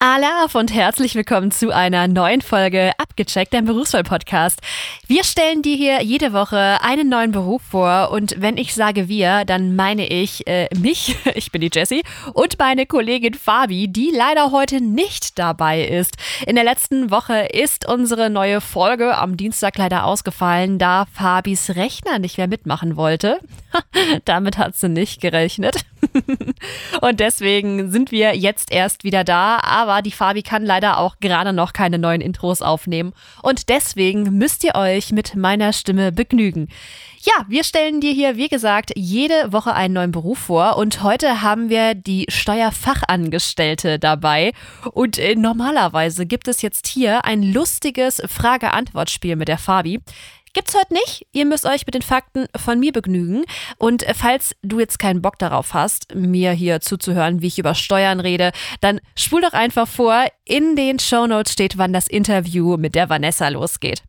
Alaf und herzlich willkommen zu einer neuen Folge Abgecheckt, dein Berufswahl-Podcast. Wir stellen dir hier jede Woche einen neuen Beruf vor und wenn ich sage wir, dann meine ich äh, mich, ich bin die Jessie, und meine Kollegin Fabi, die leider heute nicht dabei ist. In der letzten Woche ist unsere neue Folge am Dienstag leider ausgefallen, da Fabis Rechner nicht mehr mitmachen wollte. Damit hat sie nicht gerechnet. und deswegen sind wir jetzt erst wieder da, aber die Fabi kann leider auch gerade noch keine neuen Intros aufnehmen. Und deswegen müsst ihr euch mit meiner Stimme begnügen. Ja, wir stellen dir hier, wie gesagt, jede Woche einen neuen Beruf vor und heute haben wir die Steuerfachangestellte dabei. Und äh, normalerweise gibt es jetzt hier ein lustiges Frage-Antwort-Spiel mit der Fabi. Gibt's heute nicht. Ihr müsst euch mit den Fakten von mir begnügen. Und äh, falls du jetzt keinen Bock darauf hast, mir hier zuzuhören, wie ich über Steuern rede, dann spul doch einfach vor. In den Shownotes steht, wann das Interview mit der Vanessa losgeht.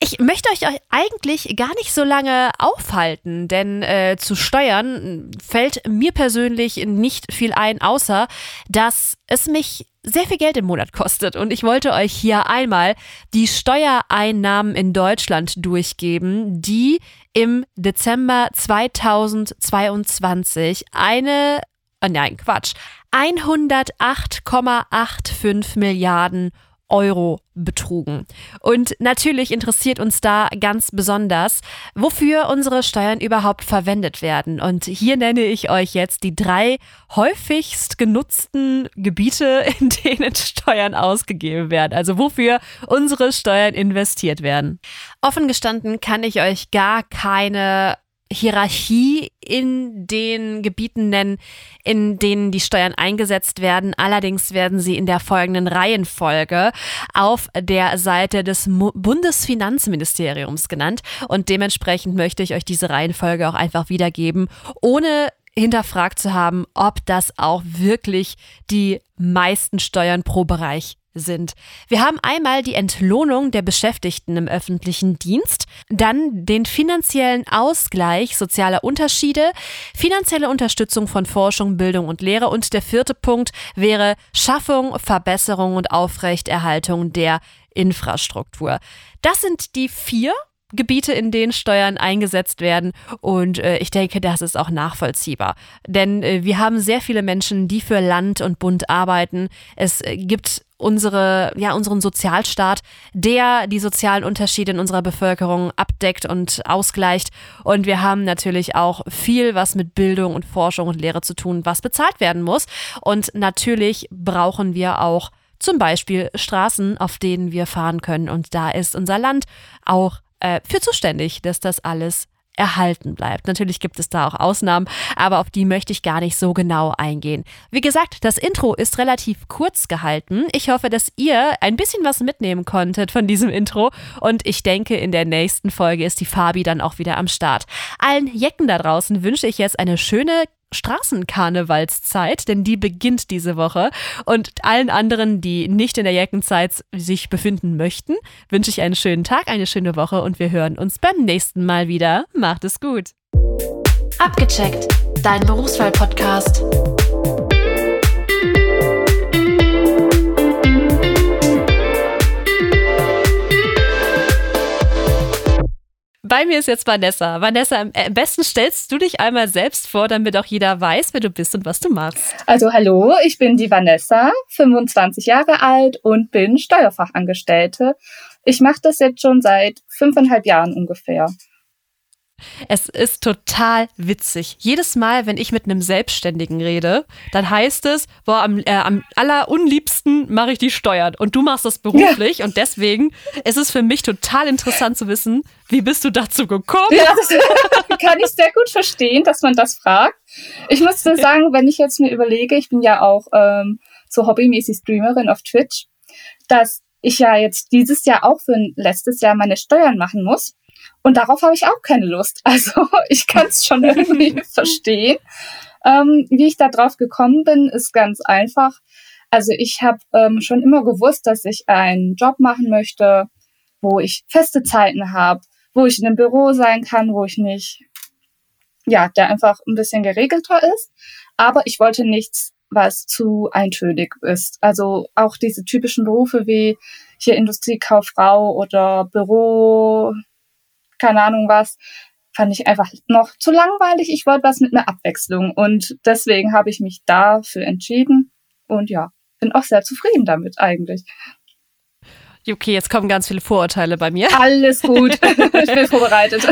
Ich möchte euch eigentlich gar nicht so lange aufhalten, denn äh, zu Steuern fällt mir persönlich nicht viel ein, außer dass es mich sehr viel Geld im Monat kostet. Und ich wollte euch hier einmal die Steuereinnahmen in Deutschland durchgeben, die im Dezember 2022 eine, oh nein, Quatsch, 108,85 Milliarden Euro Euro betrugen. Und natürlich interessiert uns da ganz besonders, wofür unsere Steuern überhaupt verwendet werden. Und hier nenne ich euch jetzt die drei häufigst genutzten Gebiete, in denen Steuern ausgegeben werden. Also wofür unsere Steuern investiert werden. Offen gestanden kann ich euch gar keine Hierarchie in den Gebieten nennen, in denen die Steuern eingesetzt werden. Allerdings werden sie in der folgenden Reihenfolge auf der Seite des Bundesfinanzministeriums genannt. Und dementsprechend möchte ich euch diese Reihenfolge auch einfach wiedergeben, ohne hinterfragt zu haben, ob das auch wirklich die meisten Steuern pro Bereich sind. Wir haben einmal die Entlohnung der Beschäftigten im öffentlichen Dienst, dann den finanziellen Ausgleich sozialer Unterschiede, finanzielle Unterstützung von Forschung, Bildung und Lehre und der vierte Punkt wäre Schaffung, Verbesserung und Aufrechterhaltung der Infrastruktur. Das sind die vier Gebiete, in denen Steuern eingesetzt werden. Und äh, ich denke, das ist auch nachvollziehbar. Denn äh, wir haben sehr viele Menschen, die für Land und Bund arbeiten. Es äh, gibt unsere, ja, unseren Sozialstaat, der die sozialen Unterschiede in unserer Bevölkerung abdeckt und ausgleicht. Und wir haben natürlich auch viel, was mit Bildung und Forschung und Lehre zu tun, was bezahlt werden muss. Und natürlich brauchen wir auch zum Beispiel Straßen, auf denen wir fahren können. Und da ist unser Land auch äh, für zuständig, dass das alles erhalten bleibt. Natürlich gibt es da auch Ausnahmen, aber auf die möchte ich gar nicht so genau eingehen. Wie gesagt, das Intro ist relativ kurz gehalten. Ich hoffe, dass ihr ein bisschen was mitnehmen konntet von diesem Intro und ich denke, in der nächsten Folge ist die Fabi dann auch wieder am Start. Allen Jecken da draußen wünsche ich jetzt eine schöne Straßenkarnevalszeit, denn die beginnt diese Woche. Und allen anderen, die nicht in der Jackenzeit sich befinden möchten, wünsche ich einen schönen Tag, eine schöne Woche und wir hören uns beim nächsten Mal wieder. Macht es gut. Abgecheckt, dein Berufswahl-Podcast. Bei mir ist jetzt Vanessa. Vanessa, am besten stellst du dich einmal selbst vor, damit auch jeder weiß, wer du bist und was du machst. Also hallo, ich bin die Vanessa, 25 Jahre alt und bin Steuerfachangestellte. Ich mache das jetzt schon seit fünfeinhalb Jahren ungefähr. Es ist total witzig. Jedes Mal, wenn ich mit einem Selbstständigen rede, dann heißt es, boah, am, äh, am allerunliebsten mache ich die Steuern. Und du machst das beruflich. Ja. Und deswegen ist es für mich total interessant zu wissen, wie bist du dazu gekommen? Ja, das kann ich sehr gut verstehen, dass man das fragt. Ich muss sagen, wenn ich jetzt mir überlege, ich bin ja auch ähm, so hobbymäßig Streamerin auf Twitch, dass ich ja jetzt dieses Jahr auch für letztes Jahr meine Steuern machen muss. Und darauf habe ich auch keine Lust. Also ich kann es schon irgendwie verstehen. Ähm, wie ich da drauf gekommen bin, ist ganz einfach. Also ich habe ähm, schon immer gewusst, dass ich einen Job machen möchte, wo ich feste Zeiten habe, wo ich in einem Büro sein kann, wo ich nicht, ja, der einfach ein bisschen geregelter ist. Aber ich wollte nichts was zu eintönig ist. Also auch diese typischen Berufe wie hier Industriekauffrau oder Büro, keine Ahnung was, fand ich einfach noch zu langweilig. Ich wollte was mit einer Abwechslung und deswegen habe ich mich dafür entschieden und ja, bin auch sehr zufrieden damit eigentlich. Okay, jetzt kommen ganz viele Vorurteile bei mir. Alles gut, ich bin vorbereitet.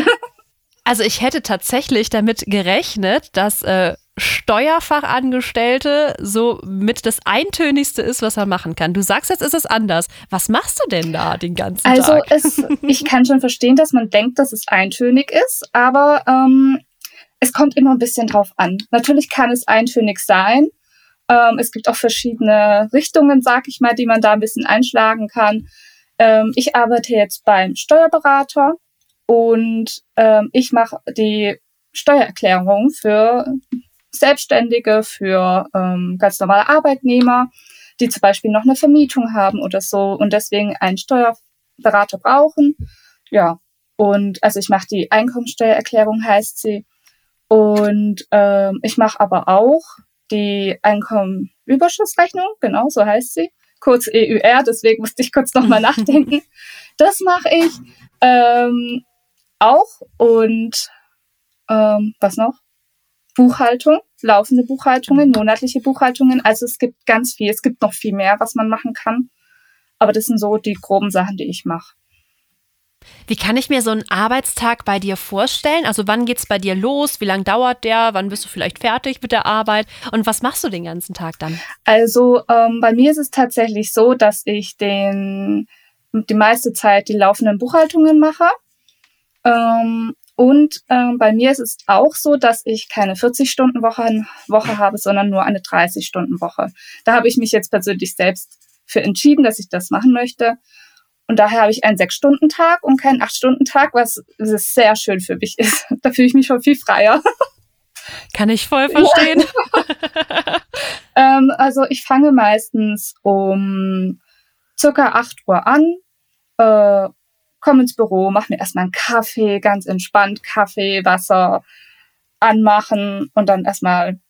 Also ich hätte tatsächlich damit gerechnet, dass äh, Steuerfachangestellte so mit das Eintönigste ist, was er machen kann. Du sagst jetzt, ist es anders. Was machst du denn da den ganzen also Tag? Also ich kann schon verstehen, dass man denkt, dass es eintönig ist, aber ähm, es kommt immer ein bisschen drauf an. Natürlich kann es eintönig sein. Ähm, es gibt auch verschiedene Richtungen, sag ich mal, die man da ein bisschen einschlagen kann. Ähm, ich arbeite jetzt beim Steuerberater und ähm, ich mache die Steuererklärung für Selbstständige, für ähm, ganz normale Arbeitnehmer, die zum Beispiel noch eine Vermietung haben oder so und deswegen einen Steuerberater brauchen. Ja, und also ich mache die Einkommensteuererklärung, heißt sie. Und ähm, ich mache aber auch die Einkommenüberschussrechnung, genau so heißt sie, kurz EUR, deswegen musste ich kurz nochmal nachdenken. Das mache ich. Ähm, auch und ähm, was noch? Buchhaltung, laufende Buchhaltungen, monatliche Buchhaltungen. Also es gibt ganz viel. Es gibt noch viel mehr, was man machen kann. Aber das sind so die groben Sachen, die ich mache. Wie kann ich mir so einen Arbeitstag bei dir vorstellen? Also wann geht es bei dir los? Wie lange dauert der? Wann bist du vielleicht fertig mit der Arbeit? Und was machst du den ganzen Tag dann? Also ähm, bei mir ist es tatsächlich so, dass ich den die meiste Zeit die laufenden Buchhaltungen mache. Ähm, und ähm, bei mir ist es auch so, dass ich keine 40-Stunden-Woche Woche habe, sondern nur eine 30-Stunden-Woche. Da habe ich mich jetzt persönlich selbst für entschieden, dass ich das machen möchte. Und daher habe ich einen 6-Stunden-Tag und keinen 8-Stunden-Tag, was sehr schön für mich ist. Da fühle ich mich schon viel freier. Kann ich voll verstehen. ähm, also ich fange meistens um circa 8 Uhr an, äh, komme ins Büro, mache mir erstmal einen Kaffee, ganz entspannt, Kaffee, Wasser anmachen und dann erstmal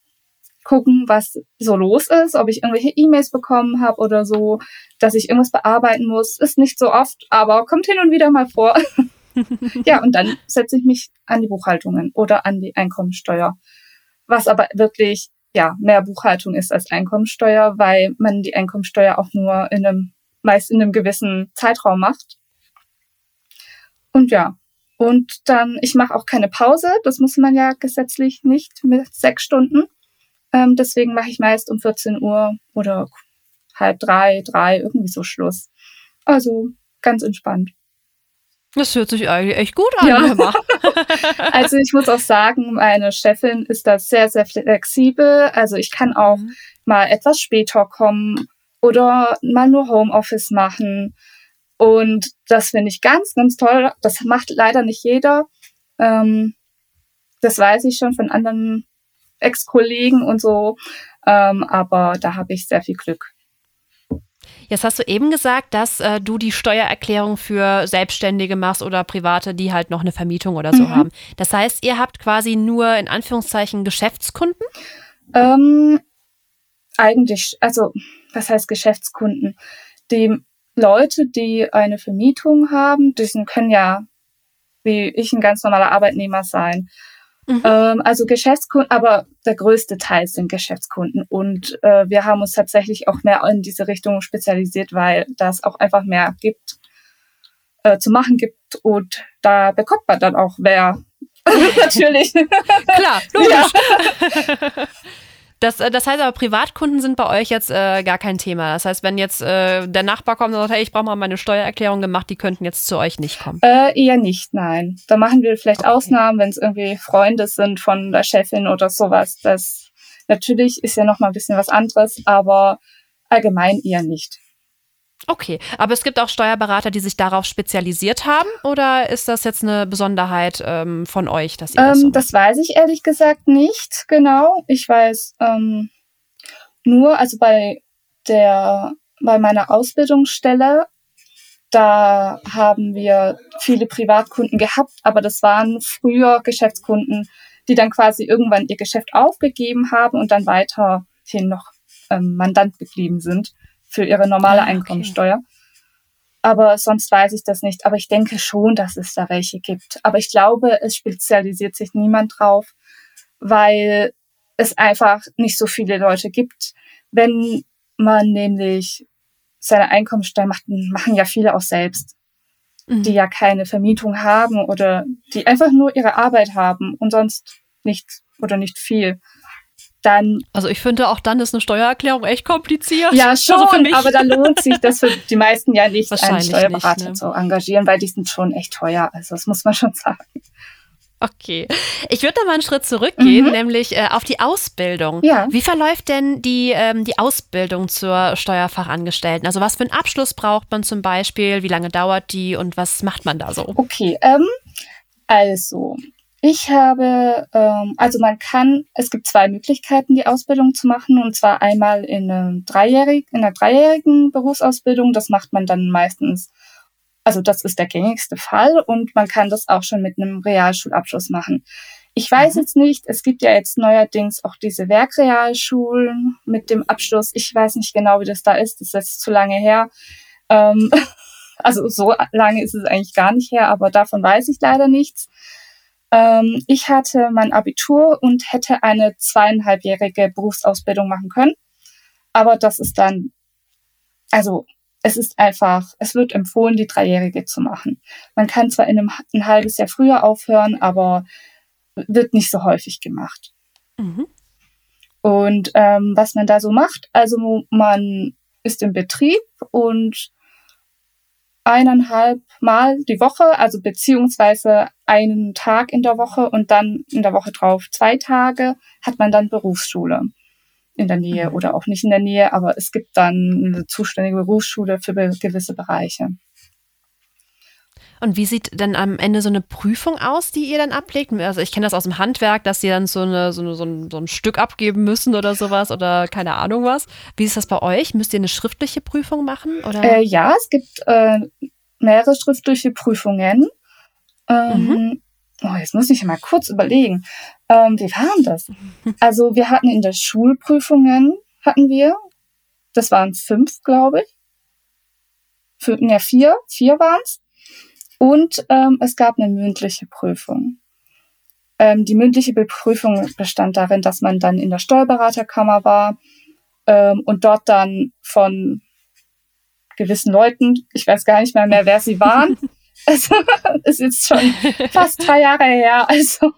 gucken, was so los ist, ob ich irgendwelche E-Mails bekommen habe oder so, dass ich irgendwas bearbeiten muss. Ist nicht so oft, aber kommt hin und wieder mal vor. ja, und dann setze ich mich an die Buchhaltungen oder an die Einkommensteuer. Was aber wirklich ja mehr Buchhaltung ist als Einkommensteuer, weil man die Einkommensteuer auch nur in einem meist in einem gewissen Zeitraum macht. Und ja, und dann, ich mache auch keine Pause, das muss man ja gesetzlich nicht mit sechs Stunden. Ähm, deswegen mache ich meist um 14 Uhr oder halb drei, drei, irgendwie so Schluss. Also ganz entspannt. Das hört sich eigentlich echt gut an. Ja. also ich muss auch sagen, meine Chefin ist da sehr, sehr flexibel. Also ich kann auch mhm. mal etwas später kommen oder mal nur Homeoffice machen. Und das finde ich ganz, ganz toll. Das macht leider nicht jeder. Ähm, das weiß ich schon von anderen Ex-Kollegen und so. Ähm, aber da habe ich sehr viel Glück. Jetzt hast du eben gesagt, dass äh, du die Steuererklärung für Selbstständige machst oder Private, die halt noch eine Vermietung oder so mhm. haben. Das heißt, ihr habt quasi nur in Anführungszeichen Geschäftskunden? Ähm, eigentlich, also was heißt Geschäftskunden? Die Leute, die eine Vermietung haben, die können ja wie ich ein ganz normaler Arbeitnehmer sein. Mhm. Ähm, also Geschäftskunden, aber der größte Teil sind Geschäftskunden. Und äh, wir haben uns tatsächlich auch mehr in diese Richtung spezialisiert, weil das auch einfach mehr gibt, äh, zu machen gibt. Und da bekommt man dann auch mehr. Natürlich. Klar, logisch. Das, äh, das heißt aber, Privatkunden sind bei euch jetzt äh, gar kein Thema. Das heißt, wenn jetzt äh, der Nachbar kommt und sagt, hey, ich brauche mal meine Steuererklärung gemacht, die könnten jetzt zu euch nicht kommen. Äh, eher nicht, nein. Da machen wir vielleicht okay. Ausnahmen, wenn es irgendwie Freunde sind von der Chefin oder sowas. Das natürlich ist ja noch mal ein bisschen was anderes, aber allgemein eher nicht. Okay, aber es gibt auch Steuerberater, die sich darauf spezialisiert haben, oder ist das jetzt eine Besonderheit ähm, von euch, dass ihr das, ähm, so das weiß ich ehrlich gesagt nicht genau. Ich weiß ähm, nur, also bei der, bei meiner Ausbildungsstelle, da haben wir viele Privatkunden gehabt, aber das waren früher Geschäftskunden, die dann quasi irgendwann ihr Geschäft aufgegeben haben und dann weiterhin noch ähm, Mandant geblieben sind für ihre normale Ah, okay. Einkommensteuer. Aber sonst weiß ich das nicht. Aber ich denke schon, dass es da welche gibt. Aber ich glaube, es spezialisiert sich niemand drauf, weil es einfach nicht so viele Leute gibt. Wenn man nämlich seine Einkommensteuer macht, machen ja viele auch selbst, Mhm. die ja keine Vermietung haben oder die einfach nur ihre Arbeit haben und sonst nichts oder nicht viel. Dann Also ich finde, auch dann ist eine Steuererklärung echt kompliziert. ja schon, Also für mich. aber da lohnt sich das für die meisten ja nicht, einen Steuerberater nicht, ne? zu engagieren, weil die sind schon echt teuer. Also das muss man schon sagen. Okay. Ich würde da mal einen Schritt zurückgehen, Mhm. nämlich äh, auf die Ausbildung. Ja. Wie verläuft denn die, ähm, die Ausbildung zur Steuerfachangestellten? Also was für einen Abschluss braucht man zum Beispiel? Wie lange dauert die und was macht man da so? Okay, ähm, also ich habe, ähm, also man kann, es gibt zwei Möglichkeiten, die Ausbildung zu machen, und zwar einmal in, einem dreijährig, in einer dreijährigen Berufsausbildung. Das macht man dann meistens, also das ist der gängigste Fall, und man kann das auch schon mit einem Realschulabschluss machen. Ich weiß Mhm. jetzt nicht, es gibt ja jetzt neuerdings auch diese Werkrealschulen mit dem Abschluss. Ich weiß nicht genau, wie das da ist. Das ist jetzt zu lange her. Ähm, also so lange ist es eigentlich gar nicht her, aber davon weiß ich leider nichts. Ähm, ich hatte mein Abitur und hätte eine zweieinhalbjährige Berufsausbildung machen können. Aber das ist dann, also es ist einfach, es wird empfohlen, die dreijährige zu machen. Man kann zwar in einem ein halbes Jahr früher aufhören, aber wird nicht so häufig gemacht. Mhm. Und ähm, was man da so macht, also man ist im Betrieb und eineinhalb Mal die Woche, also beziehungsweise einen Tag in der Woche und dann in der Woche drauf zwei Tage, hat man dann Berufsschule in der Nähe Mhm. oder auch nicht in der Nähe, aber es gibt dann eine zuständige Berufsschule für gewisse Bereiche. Und wie sieht denn am Ende so eine Prüfung aus, die ihr dann ablegt? Also ich kenne das aus dem Handwerk, dass sie dann so, eine, so, eine, so, ein, so ein Stück abgeben müssen oder sowas oder keine Ahnung was. Wie ist das bei euch? Müsst ihr eine schriftliche Prüfung machen? Oder? Äh, ja, es gibt äh, mehrere schriftliche Prüfungen. Ähm, oh, jetzt muss ich mal kurz überlegen. Ähm, wie waren das? Also wir hatten in der Schulprüfungen, hatten wir, das waren fünf, glaube ich. Für, ne, vier, vier waren's. Und ähm, es gab eine mündliche Prüfung. Ähm, die mündliche Prüfung bestand darin, dass man dann in der Steuerberaterkammer war ähm, und dort dann von gewissen Leuten, ich weiß gar nicht mehr mehr, wer sie waren. Also, es ist schon fast drei Jahre her. Also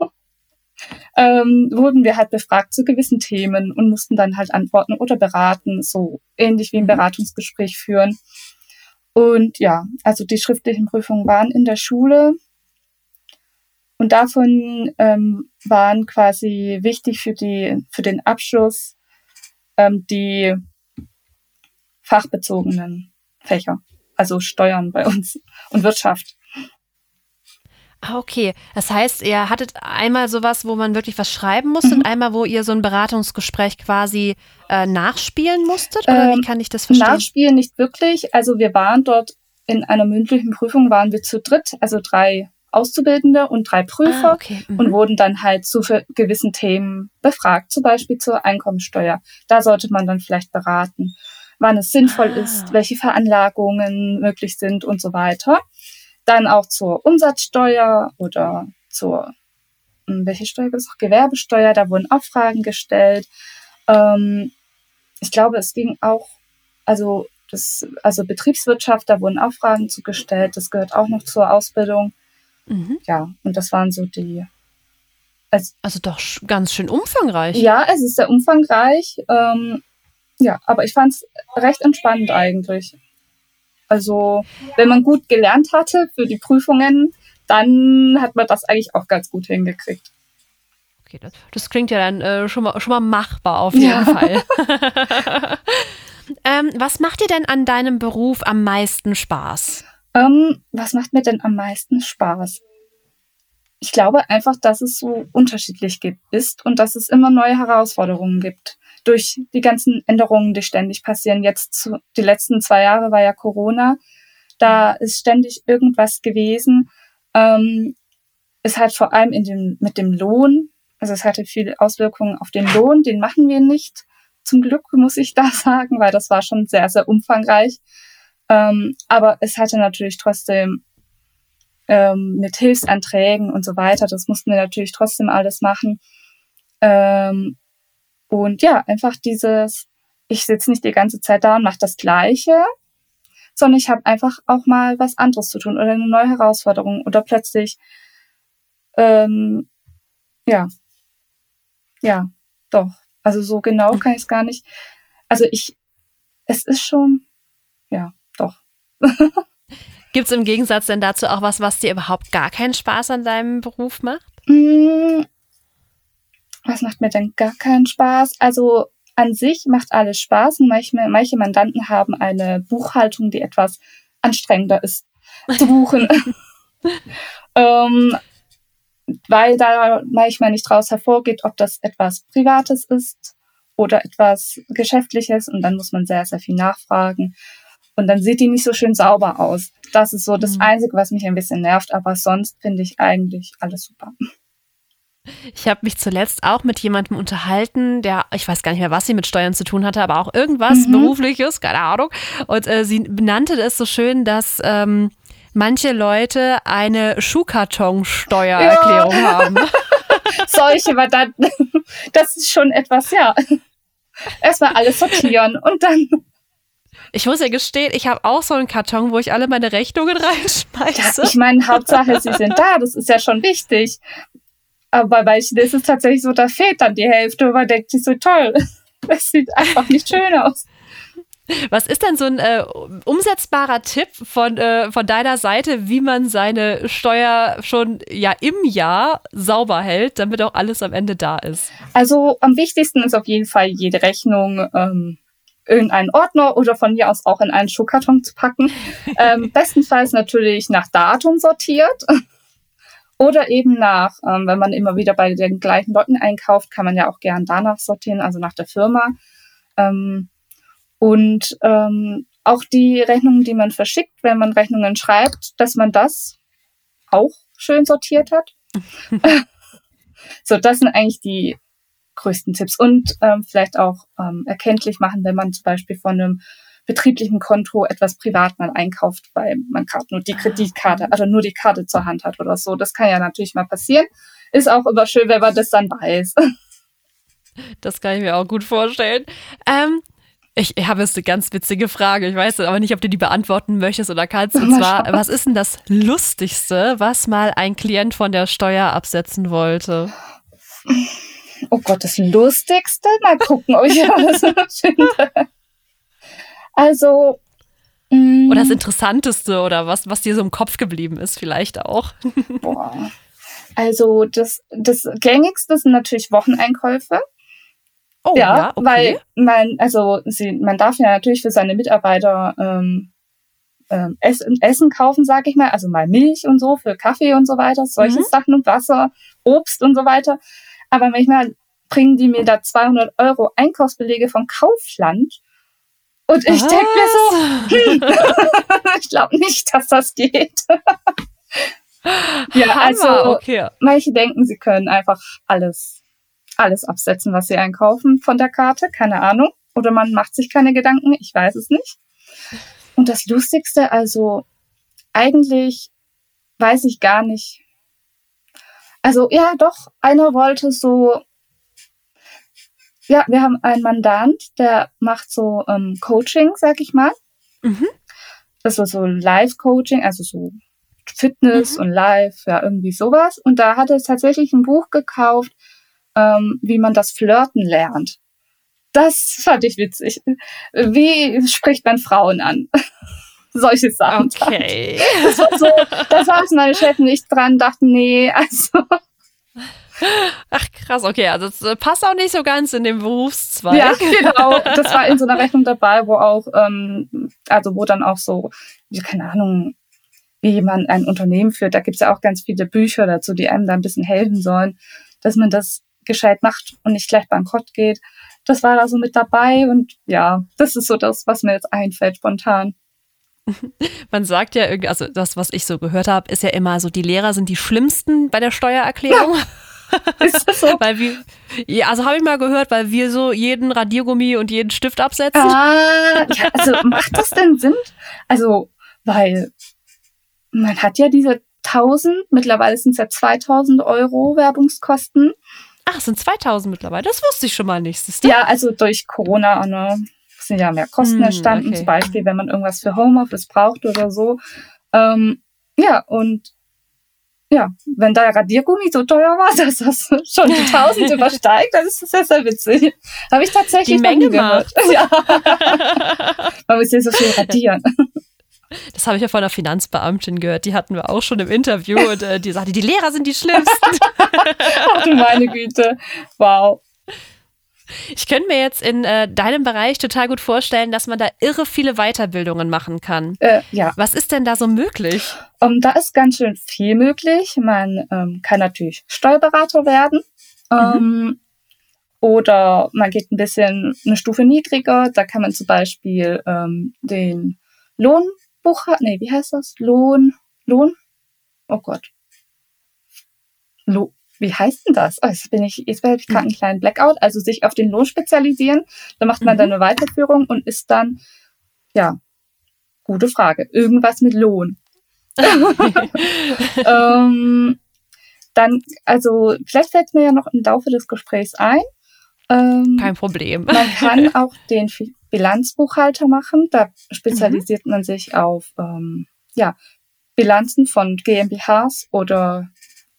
ähm, wurden wir halt befragt zu gewissen Themen und mussten dann halt antworten oder beraten, so ähnlich wie ein Mhm. Beratungsgespräch führen. Und ja, also die schriftlichen Prüfungen waren in der Schule. Und davon ähm, waren quasi wichtig für, die, für den Abschluss ähm, die fachbezogenen Fächer, also Steuern bei uns und Wirtschaft. Ah, okay. Das heißt, ihr hattet einmal sowas, wo man wirklich was schreiben musste und einmal, wo ihr so ein Beratungsgespräch quasi äh, nachspielen musstet? Oder Ähm, wie kann ich das verstehen? Nachspielen nicht wirklich. Also wir waren dort in einer mündlichen Prüfung, waren wir zu dritt, also drei Auszubildende und drei Prüfer Ah, okay. Mhm. und wurden dann halt zu gewissen Themen befragt, zum Beispiel zur Einkommensteuer. Da sollte man dann vielleicht beraten, wann es sinnvoll Ah. ist, welche Veranlagungen möglich sind und so weiter. Dann auch zur Umsatzsteuer oder zur, hm, welche Steuer gibt es noch? Gewerbesteuer, da wurden auch Fragen gestellt. Ähm, ich glaube, es ging auch, also das, also Betriebswirtschaft, da wurden auch Fragen zugestellt. Das gehört auch noch zur Ausbildung. Mhm. Ja, und das waren so die. Also, Also doch ganz schön umfangreich. ja, es ist sehr umfangreich. Ähm, ja, aber ich fand es recht entspannend eigentlich. Also, wenn man gut gelernt hatte für die Prüfungen, dann hat man das eigentlich auch ganz gut hingekriegt. Okay, das, das klingt ja dann äh, schon, mal, schon mal machbar auf jeden Ja. Fall. ähm, was macht dir denn an deinem Beruf am meisten Spaß? Ähm, was macht mir denn am meisten Spaß? Ich glaube einfach, dass es so unterschiedlich gibt, ist und dass es immer neue Herausforderungen gibt. Durch die ganzen Änderungen, die ständig passieren. Jetzt zu, die letzten zwei Jahre war ja Corona. Da ist ständig irgendwas gewesen. Ähm, es hat vor allem in dem, mit dem Lohn, also es hatte viele Auswirkungen auf den Lohn, den machen wir nicht zum Glück muss ich da sagen, weil das war schon sehr, sehr umfangreich. Ähm, aber es hatte natürlich trotzdem ähm, mit Hilfsanträgen und so weiter, das mussten wir natürlich trotzdem alles machen. Ähm, und ja, einfach dieses, ich sitze nicht die ganze Zeit da und mache das Gleiche, sondern ich habe einfach auch mal was anderes zu tun oder eine neue Herausforderung oder plötzlich, ähm, ja, ja, doch. Also so genau kann ich es gar nicht. Also ich, es ist schon, ja, doch. Gibt es im Gegensatz denn dazu auch was, was dir überhaupt gar keinen Spaß an deinem Beruf macht? Mm, was macht mir denn gar keinen Spaß? Also an sich macht alles Spaß. Manche, manche Mandanten haben eine Buchhaltung, die etwas anstrengender ist zu buchen. ähm, weil da manchmal nicht draus hervorgeht, ob das etwas Privates ist oder etwas Geschäftliches und dann muss man sehr, sehr viel nachfragen. Und dann sieht die nicht so schön sauber aus. Das ist so das mhm. Einzige, was mich ein bisschen nervt, aber sonst finde ich eigentlich alles super. Ich habe mich zuletzt auch mit jemandem unterhalten, der, ich weiß gar nicht mehr, was sie mit Steuern zu tun hatte, aber auch irgendwas mhm. Berufliches, keine Ahnung. Und äh, sie benannte es so schön, dass ähm, manche Leute eine Schuhkartonsteuererklärung ja. haben. Solche Mandanten, das ist schon etwas, ja. Erstmal alles sortieren und dann ich muss ja gestehen, ich habe auch so einen Karton, wo ich alle meine Rechnungen reinschmeiße. Ja, ich meine, Hauptsache, sie sind da, das ist ja schon wichtig. Aber bei manchen ist es tatsächlich so, da fehlt dann die Hälfte und man denkt sich so, toll, das sieht einfach nicht schön aus. Was ist denn so ein äh, umsetzbarer Tipp von, äh, von deiner Seite, wie man seine Steuer schon ja im Jahr sauber hält, damit auch alles am Ende da ist? Also am wichtigsten ist auf jeden Fall jede Rechnung ähm, in einen Ordner oder von mir aus auch in einen Schuhkarton zu packen. ähm, bestenfalls natürlich nach Datum sortiert. Oder eben nach, ähm, wenn man immer wieder bei den gleichen Leuten einkauft, kann man ja auch gern danach sortieren, also nach der Firma. Ähm, und ähm, auch die Rechnungen, die man verschickt, wenn man Rechnungen schreibt, dass man das auch schön sortiert hat. so, das sind eigentlich die größten Tipps. Und ähm, vielleicht auch ähm, erkenntlich machen, wenn man zum Beispiel von einem betrieblichen Konto etwas privat mal einkauft, weil man gerade nur die Kreditkarte, also nur die Karte zur Hand hat oder so. Das kann ja natürlich mal passieren. Ist auch immer schön, wenn man das dann weiß. Das kann ich mir auch gut vorstellen. Ähm, ich, habe jetzt eine ganz witzige Frage. Ich weiß aber nicht, ob du die beantworten möchtest oder kannst. Und zwar, was ist denn das Lustigste, was mal ein Klient von der Steuer absetzen wollte? Oh Gott, das Lustigste? Mal gucken, ob ich was finde. Also. Mh, oder das Interessanteste oder was, was dir so im Kopf geblieben ist, vielleicht auch. Boah. Also das, das Gängigste sind natürlich Wocheneinkäufe. Oh, ja, ja okay. weil man, also sie, man darf ja natürlich für seine Mitarbeiter ähm, ähm, Essen, Essen kaufen, sag ich mal, also mal Milch und so für Kaffee und so weiter, solche mhm. Sachen und Wasser, Obst und so weiter. Aber manchmal bringen die mir da 200 Euro Einkaufsbelege vom Kaufland und ich denke mir so, hm, ich glaube nicht, dass das geht. ja, also okay. manche denken, sie können einfach alles, alles absetzen, was sie einkaufen von der Karte, keine Ahnung. Oder man macht sich keine Gedanken, ich weiß es nicht. Und das Lustigste, also eigentlich weiß ich gar nicht. Also ja, doch, einer wollte so ja, wir haben einen Mandant, der macht so ähm, Coaching, sag ich mal. Mhm. Das war so Live-Coaching, also so Fitness mhm. und Live, ja, irgendwie sowas. Und da hat er tatsächlich ein Buch gekauft, ähm, wie man das Flirten lernt. Das fand ich witzig. Wie spricht man Frauen an? Solche Sachen. Okay. Das war so, da saßen meine Chefin nicht dran, dachten, nee, also Ach krass, okay, also das äh, passt auch nicht so ganz in den Berufszweig. Ja, genau. Das war in so einer Rechnung dabei, wo auch, ähm, also wo dann auch so, keine Ahnung, wie man ein Unternehmen führt. Da gibt's ja auch ganz viele Bücher dazu, die einem da ein bisschen helfen sollen, dass man das gescheit macht und nicht gleich bankrott geht. Das war da so mit dabei und ja, das ist so das, was mir jetzt einfällt spontan. Man sagt ja, also das, was ich so gehört habe, ist ja immer so, die Lehrer sind die schlimmsten bei der Steuererklärung. Ist das so? weil wir, ja, also habe ich mal gehört, weil wir so jeden Radiergummi und jeden Stift absetzen. Ah, ja, also macht das denn Sinn? Also, weil man hat ja diese 1000, mittlerweile sind es ja 2000 Euro Werbungskosten. Ach, es sind 2000 mittlerweile. Das wusste ich schon mal nicht. Ja, also durch Corona ne, sind ja mehr Kosten hm, entstanden. Okay. Zum Beispiel, wenn man irgendwas für Homeoffice braucht oder so. Ähm, ja, und ja, wenn der Radiergummi so teuer war, dass das schon die 1000 übersteigt, dann ist das sehr, sehr witzig. Habe ich tatsächlich die Menge gehört. Ja. Man muss ja so viel radieren. Das habe ich ja von einer Finanzbeamtin gehört. Die hatten wir auch schon im Interview und äh, die sagte, die Lehrer sind die schlimmsten. Ach du meine Güte. Wow. Ich könnte mir jetzt in äh, deinem Bereich total gut vorstellen, dass man da irre viele Weiterbildungen machen kann. Äh, ja. Was ist denn da so möglich? Um, ähm, da ist ganz schön viel möglich. Man ähm, kann natürlich Steuerberater werden. Mhm. Ähm, oder man geht ein bisschen eine Stufe niedriger. Da kann man zum Beispiel ähm, den Lohn Buchhalter, nee, wie heißt das? Lohn, Lohn? Oh Gott. Lo wie heißt denn das? Oh, jetzt bin ich, jetzt habe ich gerade einen kleinen Blackout. Also sich auf den Lohn spezialisieren. Da macht man mhm. dann eine Weiterführung und ist dann, ja, gute Frage. Irgendwas mit Lohn. ähm, dann, also vielleicht fällt mir ja noch im Laufe des Gesprächs ein. Ähm, Kein Problem. Man kann auch den Bilanzbuchhalter machen. Da spezialisiert mhm. man sich auf ähm, ja, Bilanzen von GmbHs oder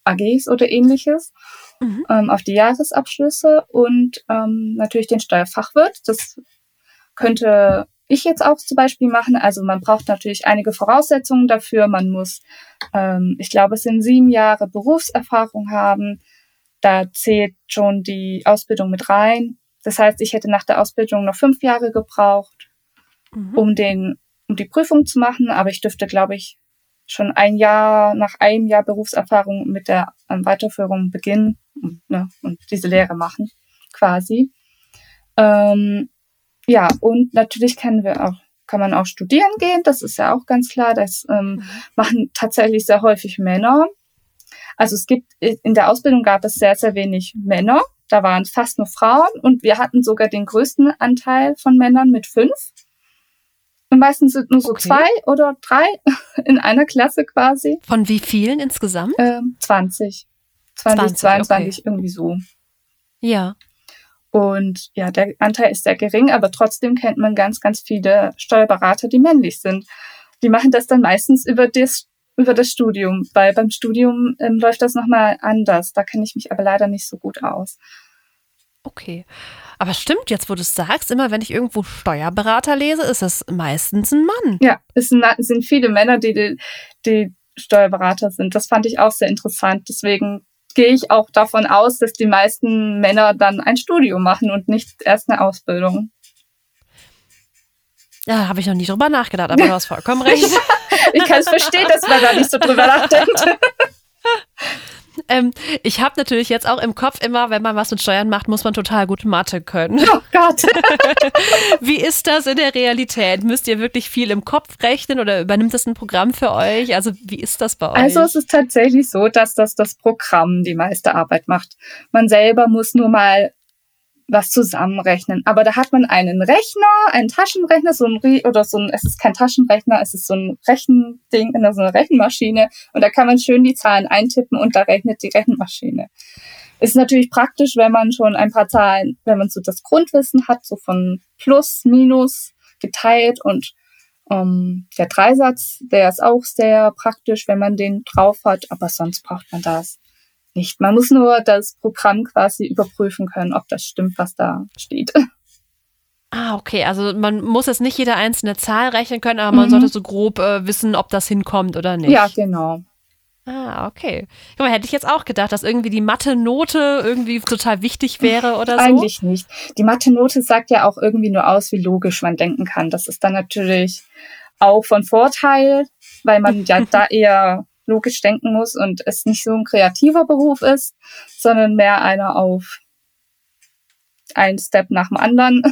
AGs oder ähnliches, mhm. ähm, auf die Jahresabschlüsse und ähm, natürlich den Steuerfachwirt. Das könnte ich jetzt auch zum Beispiel machen. Also man braucht natürlich einige Voraussetzungen dafür. Man muss, ähm, ich glaube, es sind sieben Jahre Berufserfahrung haben. Da zählt schon die Ausbildung mit rein. Das heißt, ich hätte nach der Ausbildung noch fünf Jahre gebraucht, mhm. um den, um die Prüfung zu machen. Aber ich dürfte, glaube ich, schon ein Jahr nach einem Jahr Berufserfahrung mit der ähm, Weiterführung beginnen ne, und diese Lehre machen, quasi. Ähm, ja, und natürlich können wir auch, kann man auch studieren gehen, das ist ja auch ganz klar. Das ähm, mhm. machen tatsächlich sehr häufig Männer. Also es gibt, in der Ausbildung gab es sehr, sehr wenig Männer. Da waren fast nur Frauen und wir hatten sogar den größten Anteil von Männern mit fünf. Und meistens sind nur so okay. zwei oder drei in einer Klasse quasi. Von wie vielen insgesamt? Ähm, 20. 20, 20 22, okay. irgendwie so. Ja. Und ja, der Anteil ist sehr gering, aber trotzdem kennt man ganz, ganz viele Steuerberater, die männlich sind. Die machen das dann meistens über das über das Studium, weil beim Studium ähm, läuft das nochmal anders. Da kenne ich mich aber leider nicht so gut aus. Okay. Aber stimmt, jetzt wo du es sagst, immer wenn ich irgendwo Steuerberater lese, ist das meistens ein Mann. Ja, es sind, viele Männer, die, die, die Steuerberater sind. Das fand ich auch sehr interessant. Deswegen gehe ich auch davon aus, dass die meisten Männer dann ein Studium machen und nicht erst eine Ausbildung. Ja, habe ich noch nie drüber nachgedacht, aber du hast vollkommen recht. ich kann es verstehen, dass man da nicht so drüber nachdenkt. Ähm, ich habe natürlich jetzt auch im Kopf immer, wenn man was mit Steuern macht, muss man total gut Mathe können. Oh Gott. Wie ist das in der Realität? Müsst ihr wirklich viel im Kopf rechnen oder übernimmt das ein Programm für euch? Also wie ist das bei euch? Also es ist tatsächlich so, dass das das Programm die meiste Arbeit macht. Man selber muss nur mal was zusammenrechnen. Aber da hat man einen Rechner, einen Taschenrechner, so ein oder so ein, es ist kein Taschenrechner, es ist so ein Rechending, so eine Rechenmaschine und da kann man schön die Zahlen eintippen und da rechnet die Rechenmaschine. Ist natürlich praktisch, wenn man schon ein paar Zahlen, wenn man so das Grundwissen hat, so von Plus, Minus, geteilt und um, der Dreisatz, der ist auch sehr praktisch, wenn man den drauf hat, aber sonst braucht man das nicht. Man muss nur das Programm quasi überprüfen können, ob das stimmt, was da steht. Ah, okay. Also man muss jetzt nicht jede einzelne Zahl rechnen können, aber man mhm. sollte so grob äh, wissen, ob das hinkommt oder nicht. Ja, genau. Ah, okay. Guck mal, hätte ich jetzt auch gedacht, dass irgendwie die Mathe-Note irgendwie total wichtig wäre oder so. Eigentlich nicht. Die Mathe-Note sagt ja auch irgendwie nur aus, wie logisch man denken kann. Das ist dann natürlich auch von Vorteil, weil man ja da eher logisch denken muss und es nicht so ein kreativer Beruf ist, sondern mehr einer auf einen Step nach dem anderen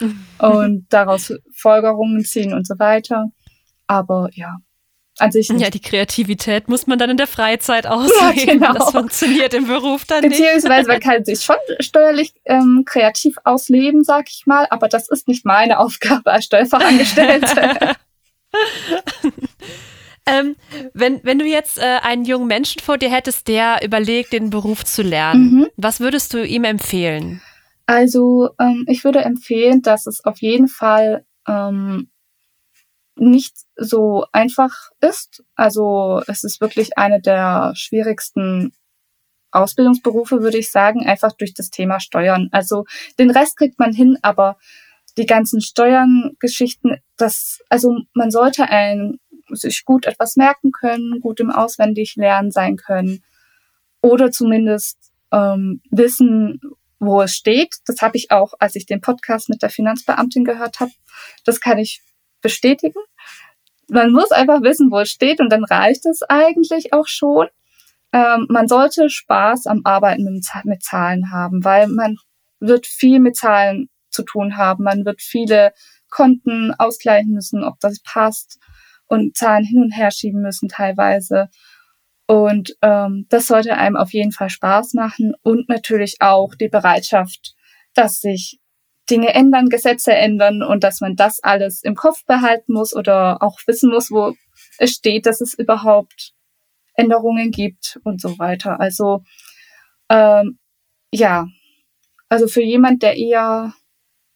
und daraus Folgerungen ziehen und so weiter. Aber ja, an sich. Nicht. Ja, die Kreativität muss man dann in der Freizeit ausleben. Ja, genau. Das funktioniert im Beruf dann nicht. Beziehungsweise man kann sich schon steuerlich ähm, kreativ ausleben, sag ich mal, aber das ist nicht meine Aufgabe als Steuerfachangestellte. ähm, wenn, wenn du jetzt äh, einen jungen Menschen vor dir hättest, der überlegt, den Beruf zu lernen, mhm. was würdest du ihm empfehlen? Also ähm, ich würde empfehlen, dass es auf jeden Fall ähm, nicht so einfach ist. Also es ist wirklich eine der schwierigsten Ausbildungsberufe, würde ich sagen, einfach durch das Thema Steuern. Also den Rest kriegt man hin, aber die ganzen Steuern-Geschichten, das, also man sollte ein, sich gut etwas merken können, gut im Auswendiglernen sein können oder zumindest ähm, wissen, wo es steht. Das habe ich auch, als ich den Podcast mit der Finanzbeamtin gehört habe. Das kann ich bestätigen. Man muss einfach wissen, wo es steht und dann reicht es eigentlich auch schon. Ähm, man sollte Spaß am Arbeiten mit, mit Zahlen haben, weil man wird viel mit Zahlen zu tun haben. Man wird viele Konten ausgleichen müssen, ob das passt und Zahlen hin und her schieben müssen teilweise. Und ähm, das sollte einem auf jeden Fall Spaß machen und natürlich auch die Bereitschaft, dass sich Dinge ändern, Gesetze ändern und dass man das alles im Kopf behalten muss oder auch wissen muss, wo es steht, dass es überhaupt Änderungen gibt und so weiter. Also ähm, ja, also für jemand, der eher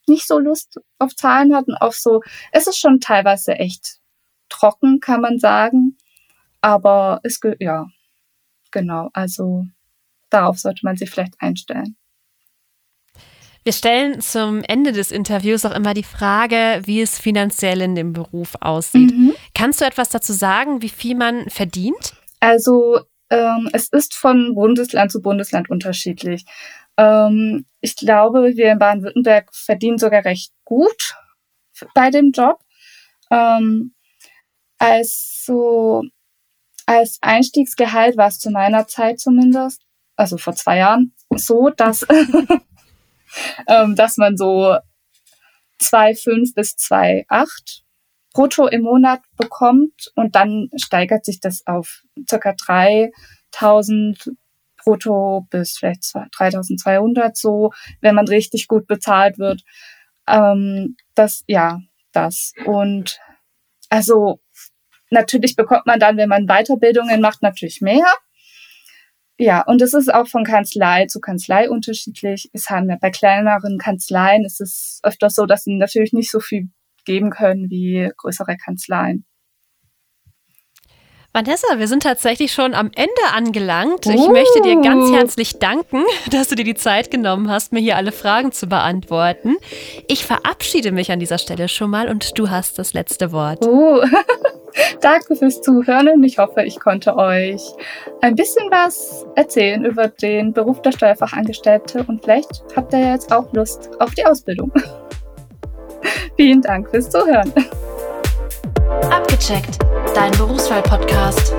nicht so Lust auf Zahlen hat und auch so, es ist schon teilweise echt trocken, kann man sagen. Aber es, ja, genau, also darauf sollte man sich vielleicht einstellen. Wir stellen zum Ende des Interviews auch immer die Frage, wie es finanziell in dem Beruf aussieht. Mhm. Kannst du etwas dazu sagen, wie viel man verdient? Also ähm, es ist von Bundesland zu Bundesland unterschiedlich. Ähm, ich glaube, wir in Baden-Württemberg verdienen sogar recht gut bei dem Job. Ähm, also als Einstiegsgehalt war es zu meiner Zeit zumindest, also vor zwei Jahren, so, dass ähm, dass man so 2,5 bis 2,8 brutto im Monat bekommt und dann steigert sich das auf circa 3.000 brutto bis vielleicht 3.200 so, wenn man richtig gut bezahlt wird. Ähm, das, ja, das. Und also natürlich bekommt man dann, wenn man Weiterbildungen macht, natürlich mehr. Ja, und es ist auch von Kanzlei zu Kanzlei unterschiedlich. Es haben ja bei kleineren Kanzleien ist es öfters so, dass sie natürlich nicht so viel geben können wie größere Kanzleien. Vanessa, wir sind tatsächlich schon am Ende angelangt. Ich uh. möchte dir ganz herzlich danken, dass du dir die Zeit genommen hast, mir hier alle Fragen zu beantworten. Ich verabschiede mich an dieser Stelle schon mal und du hast das letzte Wort. Uh. Danke fürs Zuhören und ich hoffe, ich konnte euch ein bisschen was erzählen über den Beruf der Steuerfachangestellte und vielleicht habt ihr jetzt auch Lust auf die Ausbildung. Vielen Dank fürs Zuhören. Abgecheckt, dein Berufswahl-Podcast.